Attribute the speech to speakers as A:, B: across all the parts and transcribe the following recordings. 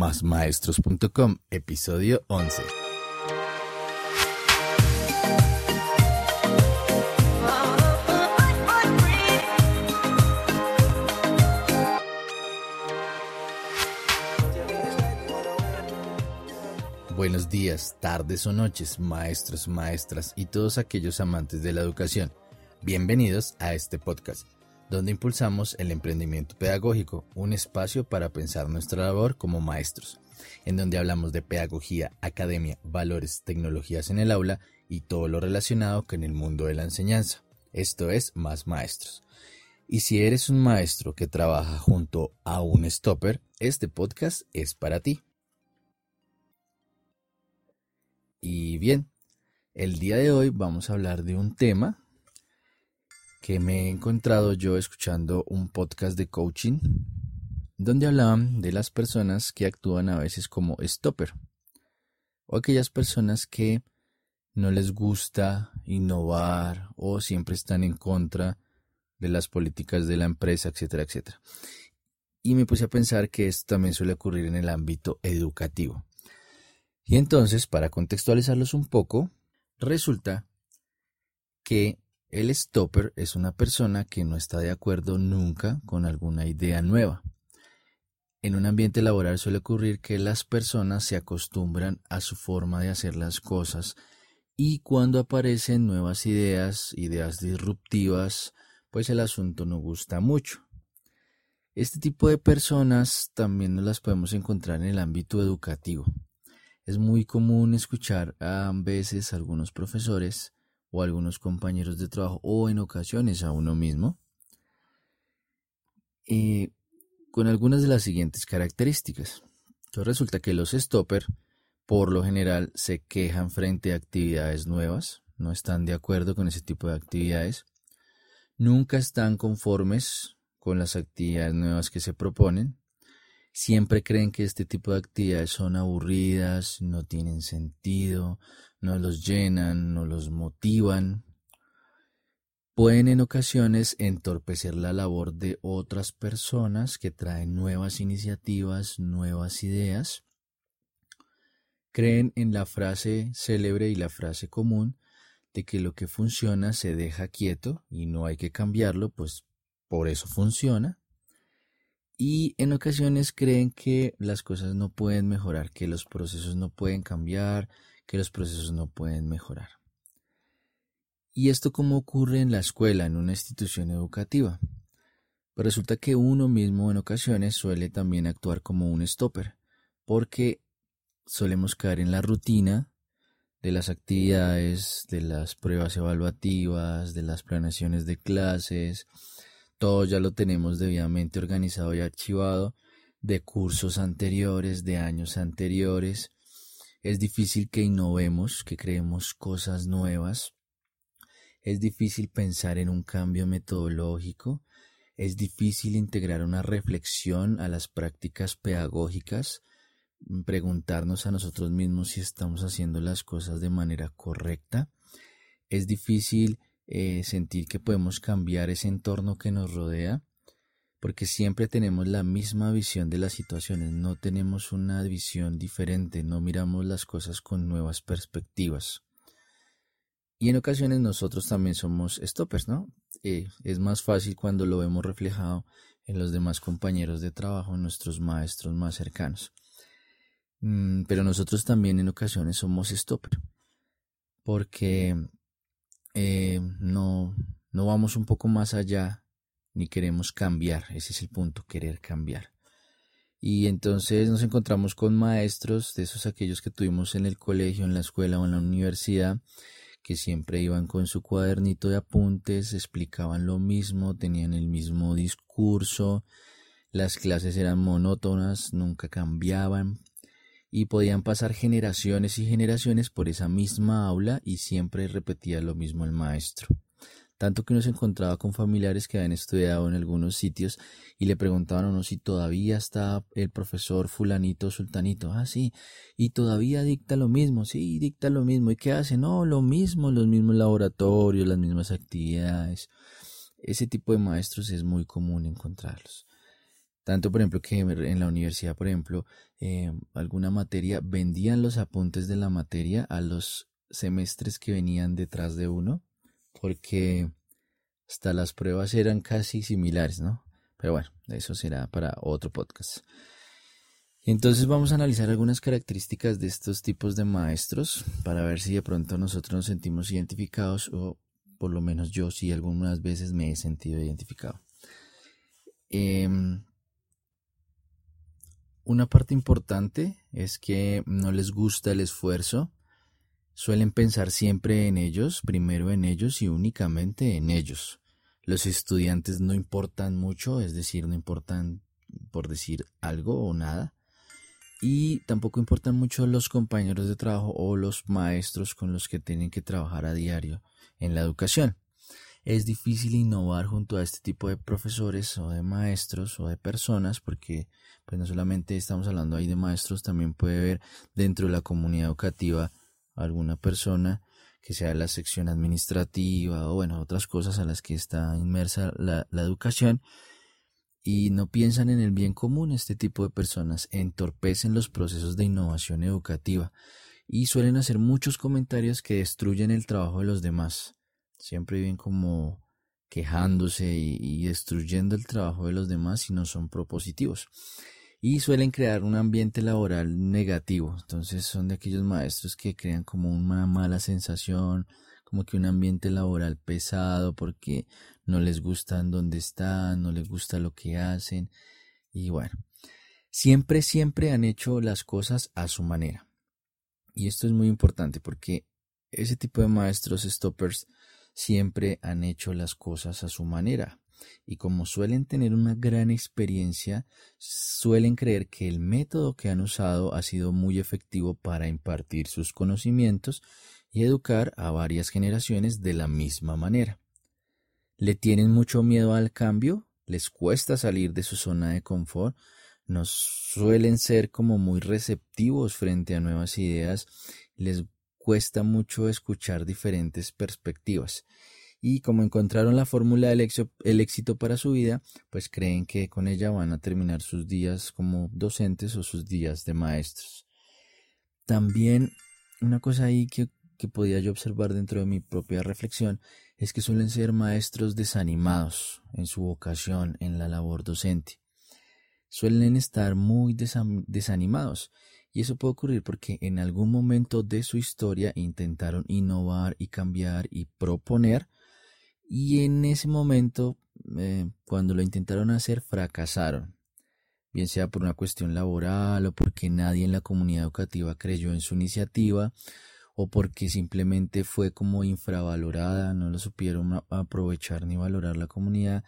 A: másmaestros.com, episodio 11. Buenos días, tardes o noches, maestros, maestras y todos aquellos amantes de la educación. Bienvenidos a este podcast, donde impulsamos el emprendimiento pedagógico, un espacio para pensar nuestra labor como maestros, en donde hablamos de pedagogía, academia, valores, tecnologías en el aula y todo lo relacionado con el mundo de la enseñanza. Esto es Más Maestros. Y si eres un maestro que trabaja junto a un stopper, este podcast es para ti. Y bien, el día de hoy vamos a hablar de un tema que me he encontrado yo escuchando un podcast de coaching donde hablaban de las personas que actúan a veces como stopper o aquellas personas que no les gusta innovar o siempre están en contra de las políticas de la empresa, etcétera, etcétera. Y me puse a pensar que esto también suele ocurrir en el ámbito educativo. Y entonces, para contextualizarlos un poco, resulta que el stopper es una persona que no está de acuerdo nunca con alguna idea nueva. En un ambiente laboral suele ocurrir que las personas se acostumbran a su forma de hacer las cosas y cuando aparecen nuevas ideas, ideas disruptivas, pues el asunto no gusta mucho. Este tipo de personas también nos las podemos encontrar en el ámbito educativo. Es muy común escuchar a veces a algunos profesores o algunos compañeros de trabajo o en ocasiones a uno mismo eh, con algunas de las siguientes características. Entonces resulta que los stopper por lo general se quejan frente a actividades nuevas, no están de acuerdo con ese tipo de actividades, nunca están conformes con las actividades nuevas que se proponen, siempre creen que este tipo de actividades son aburridas, no tienen sentido, no los llenan, no los motivan. Pueden en ocasiones entorpecer la labor de otras personas que traen nuevas iniciativas, nuevas ideas. Creen en la frase célebre y la frase común de que lo que funciona se deja quieto y no hay que cambiarlo, pues por eso funciona y en ocasiones creen que las cosas no pueden mejorar, que los procesos no pueden cambiar, que los procesos no pueden mejorar. ¿Y esto cómo ocurre en la escuela, en una institución educativa? Pues resulta que uno mismo en ocasiones suele también actuar como un stopper, porque solemos caer en la rutina de las actividades, de las pruebas evaluativas, de las planeaciones de clases, todo ya lo tenemos debidamente organizado y archivado de cursos anteriores, de años anteriores. Es difícil que innovemos, que creemos cosas nuevas. Es difícil pensar en un cambio metodológico. Es difícil integrar una reflexión a las prácticas pedagógicas, preguntarnos a nosotros mismos si estamos haciendo las cosas de manera correcta. Es difícil eh, sentir que podemos cambiar ese entorno que nos rodea, porque siempre tenemos la misma visión de las situaciones, no tenemos una visión diferente, no miramos las cosas con nuevas perspectivas. Y en ocasiones nosotros también somos stoppers, ¿no? Eh, es más fácil cuando lo vemos reflejado en los demás compañeros de trabajo, nuestros maestros más cercanos. Mm, pero nosotros también en ocasiones somos stopper, porque eh, no, no vamos un poco más allá ni queremos cambiar, ese es el punto, querer cambiar. Y entonces nos encontramos con maestros, de esos aquellos que tuvimos en el colegio, en la escuela o en la universidad, que siempre iban con su cuadernito de apuntes, explicaban lo mismo, tenían el mismo discurso, las clases eran monótonas, nunca cambiaban, y podían pasar generaciones y generaciones por esa misma aula y siempre repetía lo mismo el maestro. Tanto que uno se encontraba con familiares que habían estudiado en algunos sitios y le preguntaban a uno si todavía está el profesor fulanito sultanito. Ah, sí. Y todavía dicta lo mismo. Sí, dicta lo mismo. ¿Y qué hace? No, lo mismo, los mismos laboratorios, las mismas actividades. Ese tipo de maestros es muy común encontrarlos. Tanto, por ejemplo, que en la universidad, por ejemplo, eh, alguna materia, vendían los apuntes de la materia a los semestres que venían detrás de uno, porque hasta las pruebas eran casi similares, ¿no? Pero bueno, eso será para otro podcast. Entonces vamos a analizar algunas características de estos tipos de maestros para ver si de pronto nosotros nos sentimos identificados o por lo menos yo sí algunas veces me he sentido identificado. Em, una parte importante es que no les gusta el esfuerzo, suelen pensar siempre en ellos, primero en ellos y únicamente en ellos. Los estudiantes no importan mucho, es decir, no importan por decir algo o nada. Y tampoco importan mucho los compañeros de trabajo o los maestros con los que tienen que trabajar a diario en la educación. Es difícil innovar junto a este tipo de profesores o de maestros o de personas porque pues no solamente estamos hablando ahí de maestros, también puede haber dentro de la comunidad educativa alguna persona que sea de la sección administrativa o bueno, otras cosas a las que está inmersa la, educación y no piensan en el bien común, este tipo de personas entorpecen los procesos de innovación educativa y suelen hacer muchos comentarios que destruyen el trabajo de los demás. Siempre viven como quejándose y, destruyendo el trabajo de los demás si no son propositivos. Y suelen crear un ambiente laboral negativo. Entonces son de aquellos maestros que crean como una mala sensación, como que un ambiente laboral pesado porque no les gusta donde están, no les gusta lo que hacen. Y bueno, siempre, siempre han hecho las cosas a su manera. Y esto es muy importante porque ese tipo de maestros stoppers siempre han hecho las cosas a su manera. Y como suelen tener una gran experiencia, suelen creer que el método que han usado ha sido muy efectivo para impartir sus conocimientos y educar a varias generaciones de la misma manera. Le tienen mucho miedo al cambio, les cuesta salir de su zona de confort, no suelen ser como muy receptivos frente a nuevas ideas, les cuesta mucho escuchar diferentes perspectivas. Y como encontraron la fórmula del éxito para su vida, pues creen que con ella van a terminar sus días como docentes o sus días de maestros. También una cosa ahí que, que podía yo observar dentro de mi propia reflexión es que suelen ser maestros desanimados en su vocación en la labor docente suelen estar muy desanimados. Y eso puede ocurrir porque en algún momento de su historia intentaron innovar y cambiar y proponer y en ese momento, eh, cuando lo intentaron hacer, fracasaron. Bien sea por una cuestión laboral o porque nadie en la comunidad educativa creyó en su iniciativa o porque simplemente fue como infravalorada, no lo supieron aprovechar ni valorar la comunidad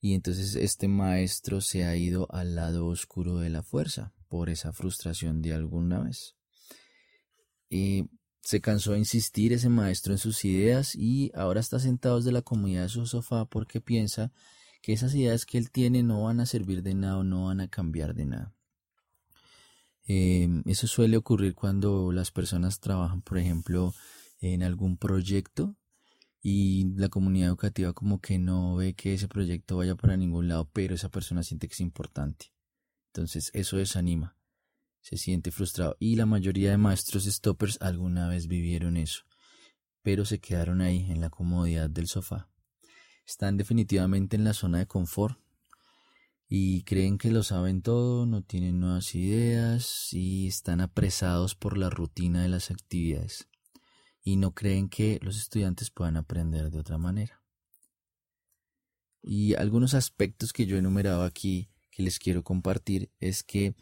A: y entonces este maestro se ha ido al lado oscuro de la fuerza por esa frustración de alguna vez. Y se cansó de insistir ese maestro en sus ideas y ahora está sentado desde la comunidad de su sofá porque piensa que esas ideas que él tiene no van a servir de nada o no van a cambiar de nada. Eh, eso suele ocurrir cuando las personas trabajan, por ejemplo, en algún proyecto y la comunidad educativa como que no ve que ese proyecto vaya para ningún lado, pero esa persona siente que es importante. Entonces eso desanima, se siente frustrado y la mayoría de maestros stoppers alguna vez vivieron eso, pero se quedaron ahí en la comodidad del sofá. Están definitivamente en la zona de confort y creen que lo saben todo, no tienen nuevas ideas y están apresados por la rutina de las actividades y no creen que los estudiantes puedan aprender de otra manera. Y algunos aspectos que yo he enumerado aquí que les quiero compartir es que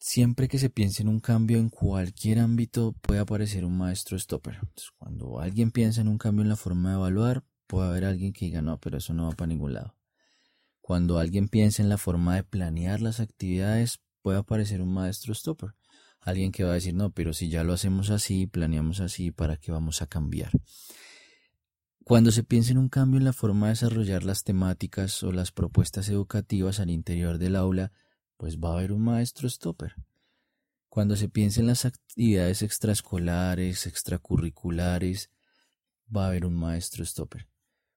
A: siempre que se piense en un cambio en cualquier ámbito puede aparecer un maestro stopper. cuando alguien piensa en un cambio en la forma de evaluar, puede haber alguien que diga no, pero eso no va para ningún lado. Cuando alguien piensa en la forma de planear las actividades, puede aparecer un maestro stopper alguien que va a decir, no, pero si ya lo hacemos así, planeamos así, ¿para qué vamos a cambiar? Cuando se piensa en un cambio en la forma de desarrollar las temáticas o las propuestas educativas al interior del aula, pues va a haber un maestro stopper. Cuando se piensa en las actividades extraescolares, extracurriculares, va a haber un maestro stopper.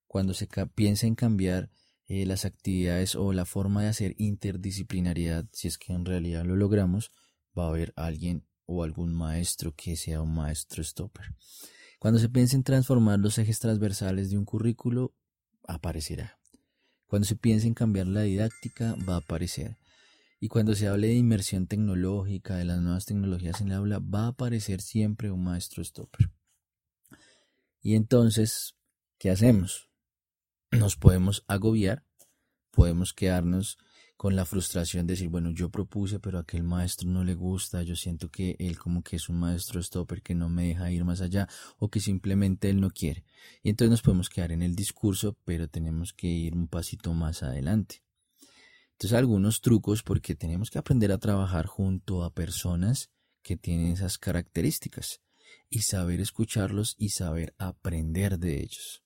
A: Cuando se piensa en cambiar eh, las actividades o la forma de hacer interdisciplinariedad, si es que en realidad lo logramos, va a haber alguien o algún maestro que sea un maestro stopper. Cuando se piense en transformar los ejes transversales de un currículo, aparecerá. Cuando se piense en cambiar la didáctica, va a aparecer. Y cuando se hable de inmersión tecnológica, de las nuevas tecnologías en el aula, va a aparecer siempre un maestro stopper. Y entonces, ¿qué hacemos? Nos podemos agobiar, podemos quedarnos con la frustración de decir, bueno, yo propuse, pero a aquel maestro no le gusta, yo siento que él como que es un maestro stopper que no me deja ir más allá o que simplemente él no quiere. Y entonces nos podemos quedar en el discurso, pero tenemos que ir un pasito más adelante. Entonces algunos trucos porque tenemos que aprender a trabajar junto a personas que tienen esas características y saber escucharlos y saber aprender de ellos.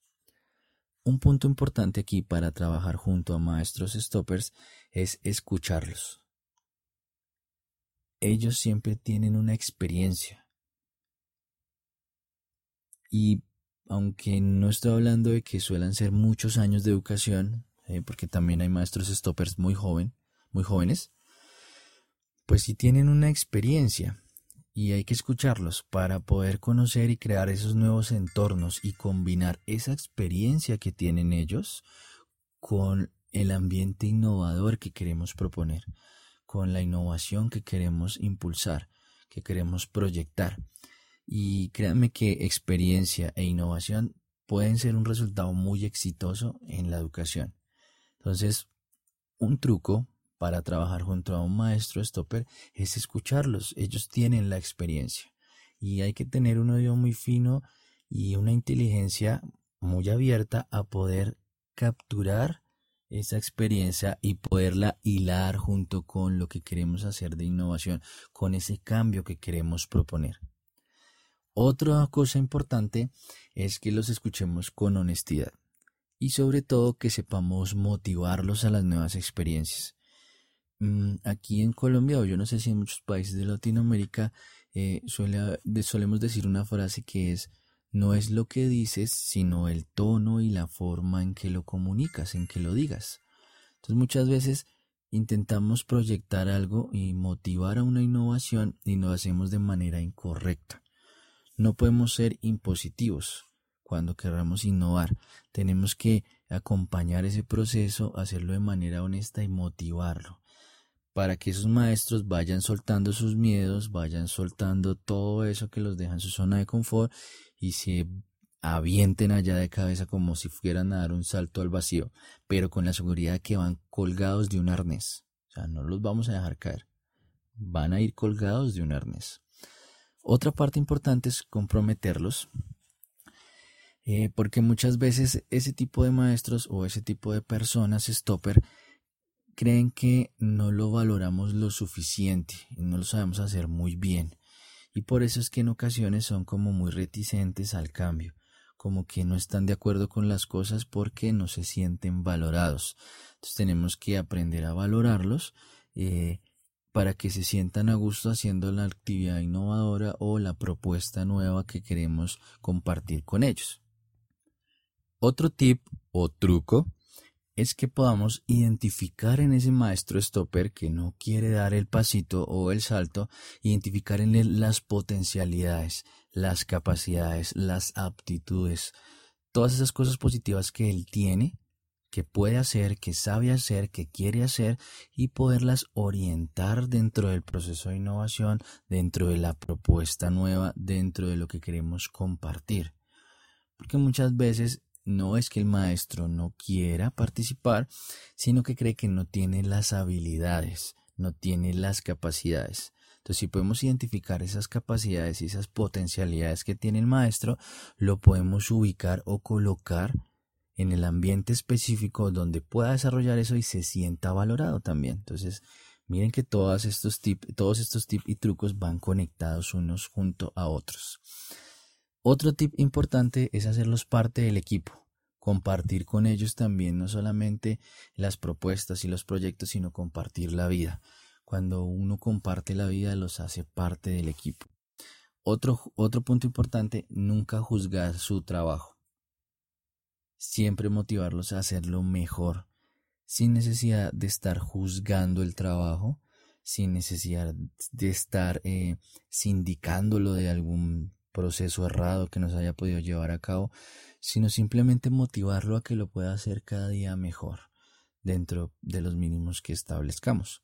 A: Un punto importante aquí para trabajar junto a maestros stoppers es escucharlos. Ellos siempre tienen una experiencia. Y aunque no estoy hablando de que suelen ser muchos años de educación, eh, porque también hay maestros stoppers muy joven, muy jóvenes, pues sí tienen una experiencia y hay que escucharlos para poder conocer y crear esos nuevos entornos y combinar esa experiencia que tienen ellos con el ambiente innovador que queremos proponer, con la innovación que queremos impulsar, que queremos proyectar. Y créanme que experiencia e innovación pueden ser un resultado muy exitoso en la educación. Entonces, un truco para trabajar junto a un maestro stopper es escucharlos. Ellos tienen la experiencia y hay que tener un oído muy fino y una inteligencia muy abierta a poder capturar esa experiencia y poderla hilar junto con lo que queremos hacer de innovación, con ese cambio que queremos proponer. Otra cosa importante es que los escuchemos con honestidad y sobre todo que sepamos motivarlos a las nuevas experiencias. Mm, aquí en Colombia, o yo no sé si en muchos países de Latinoamérica, eh, solemos decir una frase que es, no es lo que dices, sino el tono y la forma en que lo comunicas, en que lo digas. Entonces muchas veces intentamos proyectar algo y motivar a una innovación y lo hacemos de manera incorrecta. No podemos ser impositivos cuando queramos innovar. Tenemos que acompañar ese proceso, hacerlo de manera honesta y motivarlo para que esos maestros vayan soltando sus miedos, vayan soltando todo eso que los deja en su zona de confort y se avienten allá de cabeza como si fueran a dar un salto al vacío, pero con la seguridad de que van colgados de un arnés. O sea, no los vamos a dejar caer. Van a ir colgados de un arnés. Otra parte importante es comprometerlos eh, porque muchas veces ese tipo de maestros o ese tipo de personas stopper creen que no lo valoramos lo suficiente y no lo sabemos hacer muy bien. Y por eso es que en ocasiones son como muy reticentes al cambio, como que no están de acuerdo con las cosas porque no se sienten valorados. Entonces tenemos que aprender a valorarlos eh, para que se sientan a gusto haciendo la actividad innovadora o la propuesta nueva que queremos compartir con ellos. Otro tip o truco es que podamos identificar en ese maestro stopper que no quiere dar el pasito o el salto, identificar en él las potencialidades, las capacidades, las aptitudes, todas esas cosas positivas que él tiene, que puede hacer, que sabe hacer, que quiere hacer y poderlas orientar dentro del proceso de innovación, dentro de la propuesta nueva, dentro de lo que queremos compartir. Porque muchas veces no es que el maestro no quiera participar, sino que cree que no tiene las habilidades, no tiene las capacidades. Entonces, si podemos identificar esas capacidades y esas potencialidades que tiene el maestro, lo podemos ubicar o colocar en el ambiente específico donde pueda desarrollar eso y se sienta valorado también. Entonces, miren que todos estos tips, y trucos van conectados unos junto a otros. Otro tip importante es hacerlos parte del equipo, compartir con ellos también no solamente las propuestas y los proyectos, sino compartir la vida. Cuando uno comparte la vida, los hace parte del equipo. Otro, otro punto importante, nunca juzgar su trabajo. Siempre motivarlos a hacerlo mejor, sin necesidad de estar juzgando el trabajo, sin necesidad de estar eh, sindicándolo de algún proceso errado que nos haya podido llevar a cabo, sino simplemente motivarlo a que lo pueda hacer cada día mejor dentro de los mínimos que establezcamos.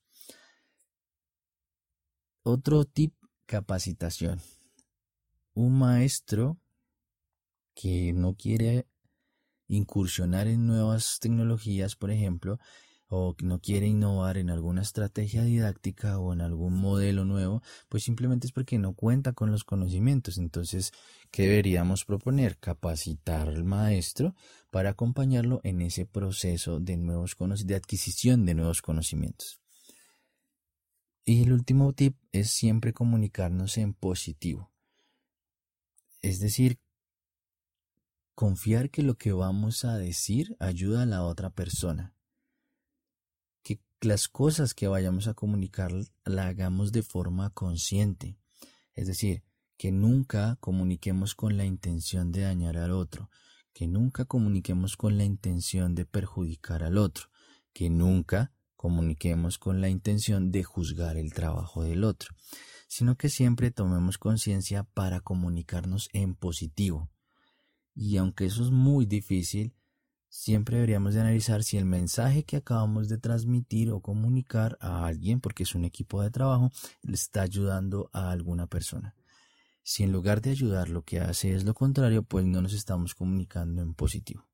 A: Otro tip, capacitación. Un maestro que no quiere incursionar en nuevas tecnologías, por ejemplo, o no quiere innovar en alguna estrategia didáctica o en algún modelo nuevo, pues simplemente es porque no cuenta con los conocimientos. Entonces, ¿qué deberíamos proponer? Capacitar al maestro para acompañarlo en ese proceso de nuevos de adquisición de nuevos conocimientos. Y el último tip es siempre comunicarnos en positivo. Es decir, confiar que lo que vamos a decir ayuda a la otra persona las cosas que vayamos a comunicar la hagamos de forma consciente. Es decir, que nunca comuniquemos con la intención de dañar al otro, que nunca comuniquemos con la intención de perjudicar al otro, que nunca comuniquemos con la intención de juzgar el trabajo del otro, sino que siempre tomemos conciencia para comunicarnos en positivo. Y aunque eso es muy difícil, siempre deberíamos de analizar si el mensaje que acabamos de transmitir o comunicar a alguien, porque es un equipo de trabajo, le está ayudando a alguna persona. Si en lugar de ayudar lo que hace es lo contrario, pues no nos estamos comunicando en positivo.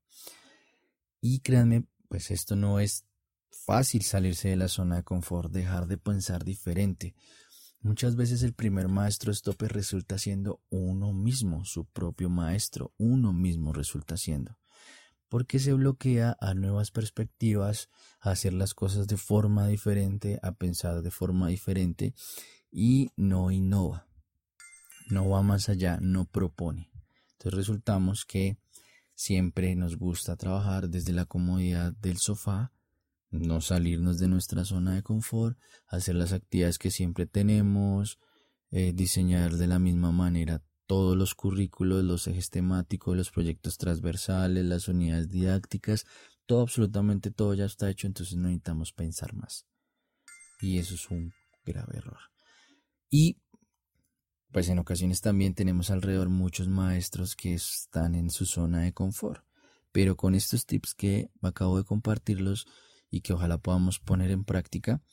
A: Y créanme, pues esto no es fácil salirse de la zona de confort, dejar de pensar diferente. Muchas veces el primer maestro stopper resulta siendo uno mismo, su propio maestro, uno mismo resulta siendo porque se bloquea a nuevas perspectivas, a hacer las cosas de forma diferente, a pensar de forma diferente y no innova, no va más allá, no propone. Entonces resultamos que siempre nos gusta trabajar desde la comodidad del sofá, no salirnos de nuestra zona de confort, hacer las actividades que siempre tenemos, eh, diseñar de la misma manera todos los currículos, los ejes temáticos, los proyectos transversales, las unidades didácticas, todo, absolutamente todo ya está hecho, entonces no necesitamos pensar más. Y eso es un grave error. Y pues en ocasiones también tenemos alrededor muchos maestros que están en su zona de confort. Pero con estos tips que acabo de compartirlos y que ojalá podamos poner en práctica,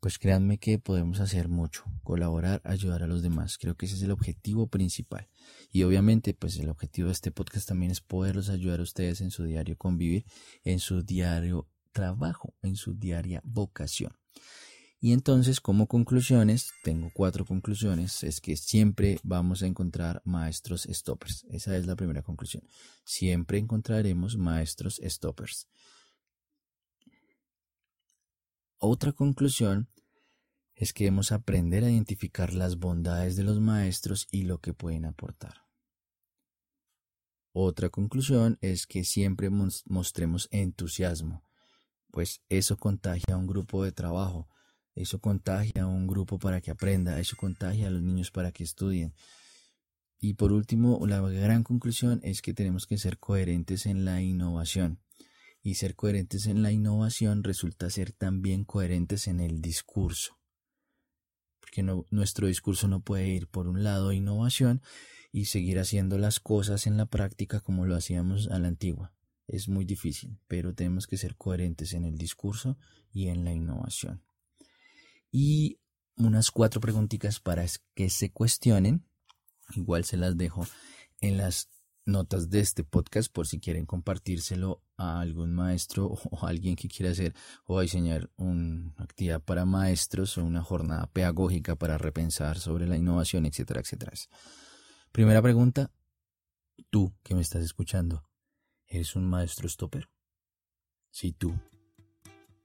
A: pues créanme que podemos hacer mucho, colaborar, ayudar a los demás. Creo que ese es el objetivo principal. Y obviamente, pues el objetivo de este podcast también es poderlos ayudar a ustedes en su diario convivir, en su diario trabajo, en su diaria vocación. Y entonces, como conclusiones, tengo cuatro conclusiones, es que siempre vamos a encontrar maestros stoppers. Esa es la primera conclusión. Siempre encontraremos maestros stoppers. Otra conclusión es que debemos aprender a identificar las bondades de los maestros y lo que pueden aportar. Otra conclusión es que siempre mostremos entusiasmo, pues eso contagia a un grupo de trabajo, eso contagia a un grupo para que aprenda, eso contagia a los niños para que estudien. Y por último, la gran conclusión es que tenemos que ser coherentes en la innovación y ser coherentes en la innovación resulta ser también coherentes en el discurso. Porque nuestro discurso no puede ir por un lado innovación y seguir haciendo las cosas en la práctica como lo hacíamos a la antigua. Es muy difícil, pero tenemos que ser coherentes en el discurso y en la innovación. Y unas cuatro preguntitas para que se cuestionen. Igual se las dejo en las notas de este podcast por si quieren compartírselo a algún maestro o a alguien que quiera hacer o diseñar una actividad para maestros o una jornada pedagógica para repensar sobre la innovación, etcétera, etcétera. Primera pregunta, tú que me estás escuchando, ¿eres un maestro stopper? Si tú,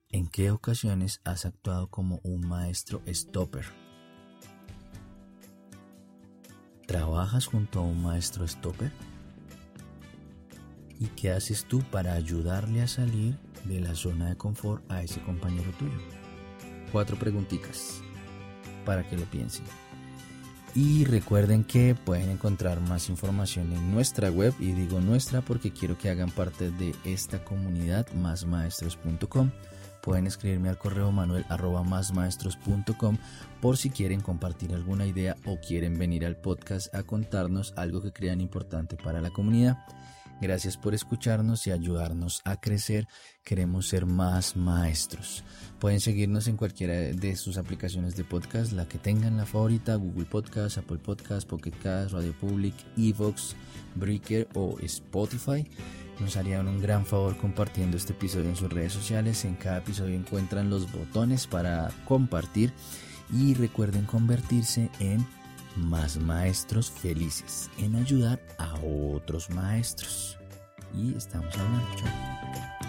A: ¿en qué ocasiones has actuado como un maestro stopper? ¿Trabajas junto a un maestro stopper? ¿Y qué haces tú para ayudarle a salir de la zona de confort a ese compañero tuyo? Cuatro preguntitas para que lo piensen. Y recuerden que pueden encontrar más información en nuestra web, y digo nuestra porque quiero que hagan parte de esta comunidad, másmaestros.com. Pueden escribirme al correo manuel arroba másmaestros.com por si quieren compartir alguna idea o quieren venir al podcast a contarnos algo que crean importante para la comunidad. Gracias por escucharnos y ayudarnos a crecer. Queremos ser más maestros. Pueden seguirnos en cualquiera de sus aplicaciones de podcast, la que tengan la favorita, Google Podcast, Apple Podcast, Pocket Cast, Radio Public, Evox, Breaker o Spotify. Nos harían un gran favor compartiendo este episodio en sus redes sociales. En cada episodio encuentran los botones para compartir y recuerden convertirse en más maestros felices en ayudar a otros maestros. Y estamos hablando.